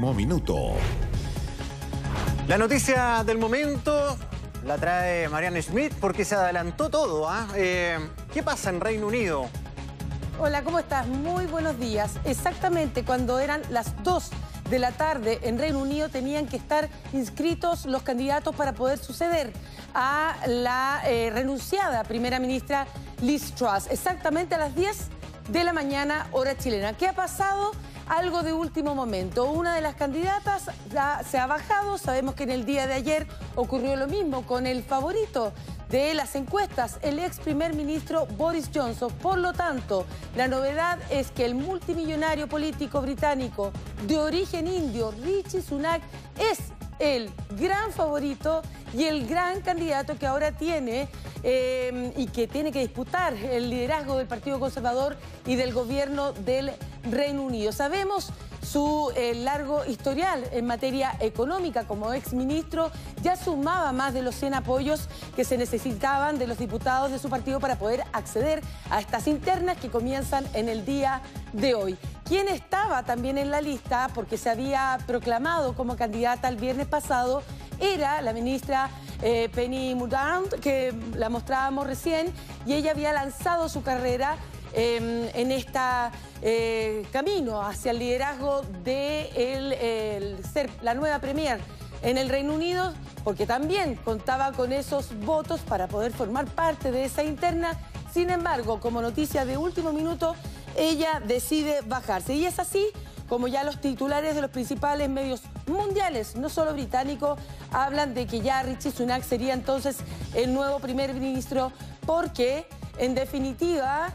Minuto. La noticia del momento la trae Marianne Schmidt porque se adelantó todo. ¿ah? Eh, ¿Qué pasa en Reino Unido? Hola, ¿cómo estás? Muy buenos días. Exactamente cuando eran las 2 de la tarde en Reino Unido tenían que estar inscritos los candidatos para poder suceder a la eh, renunciada primera ministra Liz Truss. Exactamente a las 10 de la mañana, hora chilena. ¿Qué ha pasado? Algo de último momento. Una de las candidatas se ha bajado. Sabemos que en el día de ayer ocurrió lo mismo con el favorito de las encuestas, el ex primer ministro Boris Johnson. Por lo tanto, la novedad es que el multimillonario político británico de origen indio, Richie Sunak, es el gran favorito y el gran candidato que ahora tiene eh, y que tiene que disputar el liderazgo del Partido Conservador y del gobierno del Reino Unido. Sabemos su eh, largo historial en materia económica como exministro ya sumaba más de los 100 apoyos que se necesitaban de los diputados de su partido para poder acceder a estas internas que comienzan en el día de hoy. Quien estaba también en la lista, porque se había proclamado como candidata el viernes pasado, era la ministra eh, Penny Mordaunt, que la mostrábamos recién, y ella había lanzado su carrera em, en este camino hacia el liderazgo de ser la nueva premier en el Reino Unido, porque también contaba con esos votos para poder formar parte de esa interna. Sin embargo, como noticia de último minuto, ella decide bajarse. Y es así como ya los titulares de los principales medios mundiales, no solo británicos, hablan de que ya Richie Sunak sería entonces el nuevo primer ministro porque, en definitiva,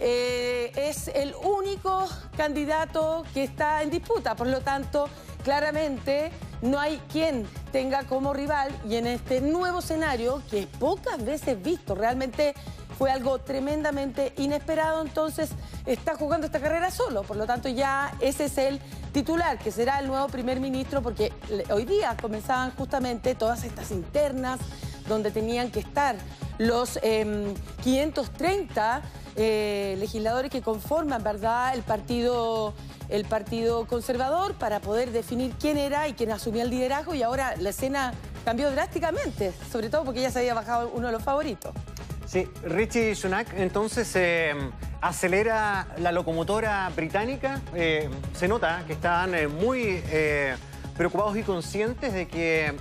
eh, es el único candidato que está en disputa. Por lo tanto, claramente no hay quien tenga como rival y en este nuevo escenario, que pocas veces visto, realmente fue algo tremendamente inesperado, entonces está jugando esta carrera solo. Por lo tanto, ya ese es el titular, que será el nuevo primer ministro, porque hoy día comenzaban justamente todas estas internas donde tenían que estar los 530 em, eh, legisladores que conforman, ¿verdad?, el partido, el partido conservador para poder definir quién era y quién asumía el liderazgo y ahora la escena cambió drásticamente, sobre todo porque ya se había bajado uno de los favoritos. Sí, Richie Sunak entonces eh, acelera la locomotora británica. Eh, se nota que están eh, muy preocupados y conscientes de que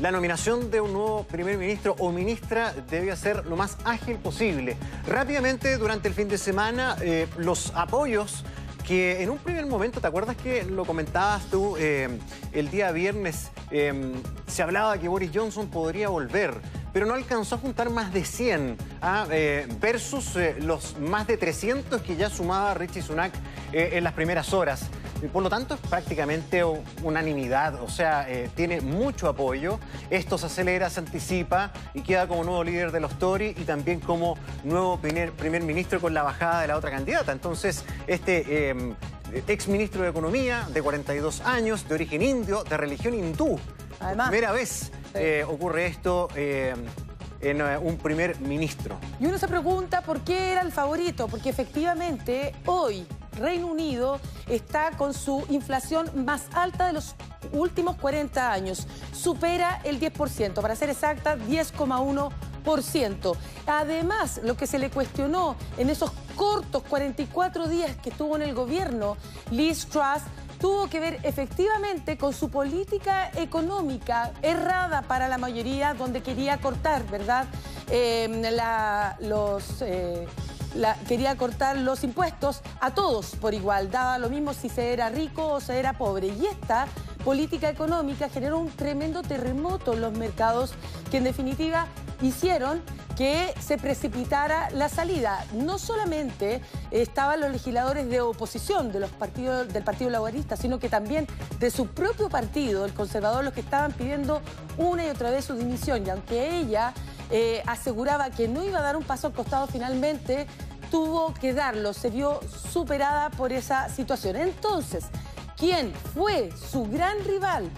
la nominación de un nuevo primer ministro o ministra debe ser lo más ágil posible. Rápidamente, durante el fin de semana, los apoyos que en un primer momento, ¿te acuerdas que lo comentabas tú el día viernes? se hablaba que Boris Johnson podría volver pero no alcanzó a juntar más de 100 ¿ah? eh, versus eh, los más de 300 que ya sumaba Richie Sunak eh, en las primeras horas. Por lo tanto, es prácticamente unanimidad, o sea, tiene mucho apoyo. Esto se acelera, se anticipa y queda como nuevo líder de los Tories y también como nuevo primer, primer ministro con la bajada de la otra candidata. Entonces, este ex ministro de Economía, de 42 años, de origen indio, de religión hindú, Además, primera vez eh, ocurre esto eh, en eh, un primer ministro. Y uno se pregunta por qué era el favorito, porque efectivamente hoy Reino Unido está con su inflación más alta de los últimos 40 años. Supera el 10%, para ser exacta, 10,1%. Además, lo que se le cuestionó en esos cortos 44 días que estuvo en el gobierno, Liz Truss tuvo que ver efectivamente con su política económica errada para la mayoría, donde quería cortar, ¿verdad? Em, los... Eh, quería cortar los impuestos a todos por igual, daba lo mismo si se era rico o se era pobre. Y esta política económica generó un tremendo terremoto en los mercados que en definitiva hicieron que se precipitara la salida. No solamente estaban los legisladores de oposición de los partidos, del Partido Laborista, sino que también de su propio partido, el conservador, los que estaban pidiendo una y otra vez su dimisión. Y aunque ella eh, aseguraba que no iba a dar un paso al costado finalmente, tuvo que darlo, se vio superada por esa situación. Entonces, ¿quién fue su gran rival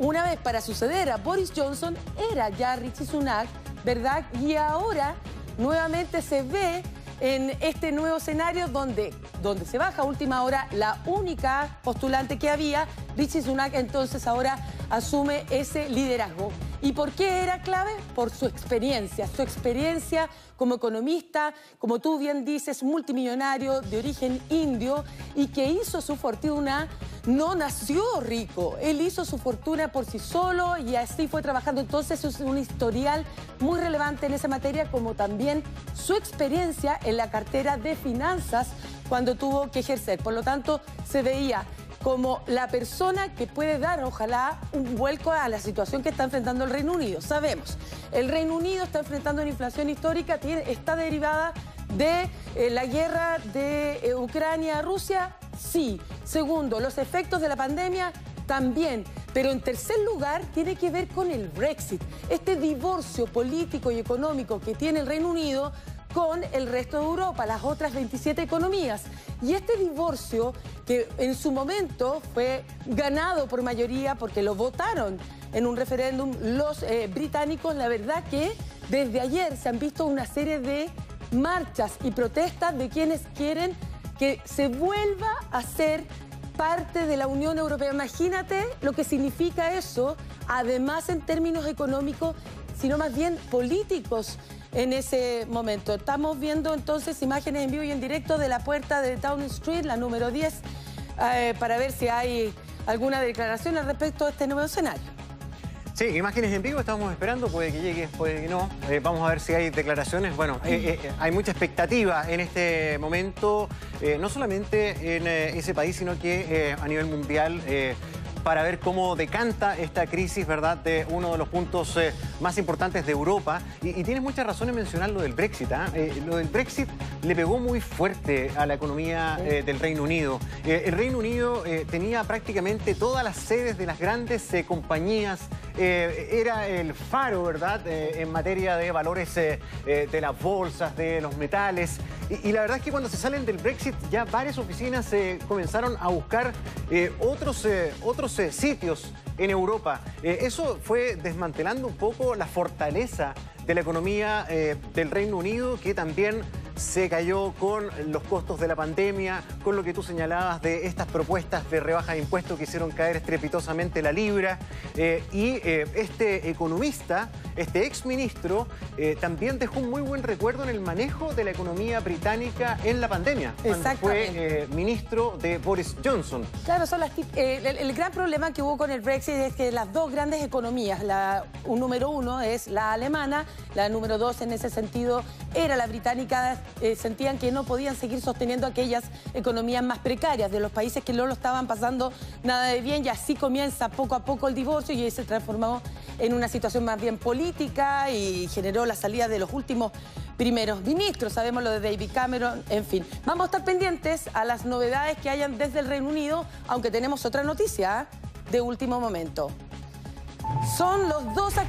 una vez para suceder a Boris Johnson era ya Richie Sunak, ¿verdad? Y ahora nuevamente se ve en este nuevo escenario donde, donde se baja a última hora la única postulante que había, Richie Sunak entonces ahora asume ese liderazgo. ¿Y por qué era clave? Por su experiencia, su experiencia como economista, como tú bien dices, multimillonario de origen indio y que hizo su fortuna, no nació rico, él hizo su fortuna por sí solo y así fue trabajando. Entonces es un historial muy relevante en esa materia, como también su experiencia en la cartera de finanzas cuando tuvo que ejercer. Por lo tanto, se veía como la persona que puede dar, ojalá, un vuelco a la situación que está enfrentando el Reino Unido. Sabemos, el Reino Unido está enfrentando una inflación histórica, está derivada de eh, la guerra de eh, Ucrania-Rusia, sí. Segundo, los efectos de la pandemia, también. Pero en tercer lugar, tiene que ver con el Brexit, este divorcio político y económico que tiene el Reino Unido con el resto de Europa, las otras 27 economías. Y este divorcio, que en su momento fue ganado por mayoría porque lo votaron en un referéndum los eh, británicos, la verdad que desde ayer se han visto una serie de marchas y protestas de quienes quieren que se vuelva a ser parte de la Unión Europea. Imagínate lo que significa eso, además en términos económicos, sino más bien políticos en ese momento. Estamos viendo entonces imágenes en vivo y en directo de la puerta de Town Street, la número 10, eh, para ver si hay alguna declaración al respecto de este nuevo escenario. Sí, imágenes en vivo, estamos esperando, puede que llegue, puede que no. Eh, vamos a ver si hay declaraciones. Bueno, eh, hay mucha expectativa en este momento, no solamente en ese país, sino que a nivel mundial para ver cómo decanta esta crisis, ¿verdad?, de uno de los puntos eh, más importantes de Europa. Y, tienes mucha razón en mencionar lo del Brexit. ¿ah? Eh, lo del Brexit le pegó muy fuerte a la economía eh, del Reino Unido. el Reino Unido tenía prácticamente todas las sedes de las grandes compañías era el faro, ¿verdad?, en materia de valores de las bolsas, de los metales. Y, la verdad es que cuando se salen del Brexit ya varias oficinas comenzaron a buscar otros, otros sitios en Europa. Eh, eso fue desmantelando un poco la fortaleza de la economía eh, del Reino Unido, que también se cayó con los costos de la pandemia, con lo que tú señalabas de estas propuestas de rebaja de impuestos que hicieron caer estrepitosamente la libra. Eh, y eh, este economista, este exministro, eh, también dejó un muy buen recuerdo en el manejo de la economía británica en la pandemia, cuando fue ministro de Boris Johnson. Claro, son las, el, gran problema que hubo con el Brexit es que las dos grandes economías, la un número uno es la alemana, la número dos en ese sentido era la británica, eh, sentían que no podían seguir sosteniendo aquellas economías más precarias de los países que no lo estaban pasando nada de bien y así comienza poco a poco el divorcio y se transformó en una situación más bien política y generó la salida de los últimos primeros ministros, sabemos lo de David Cameron, en fin. Vamos a estar pendientes a las novedades que hayan desde el Reino Unido, aunque tenemos otra noticia ¿eh? de último momento. Son los dos activistas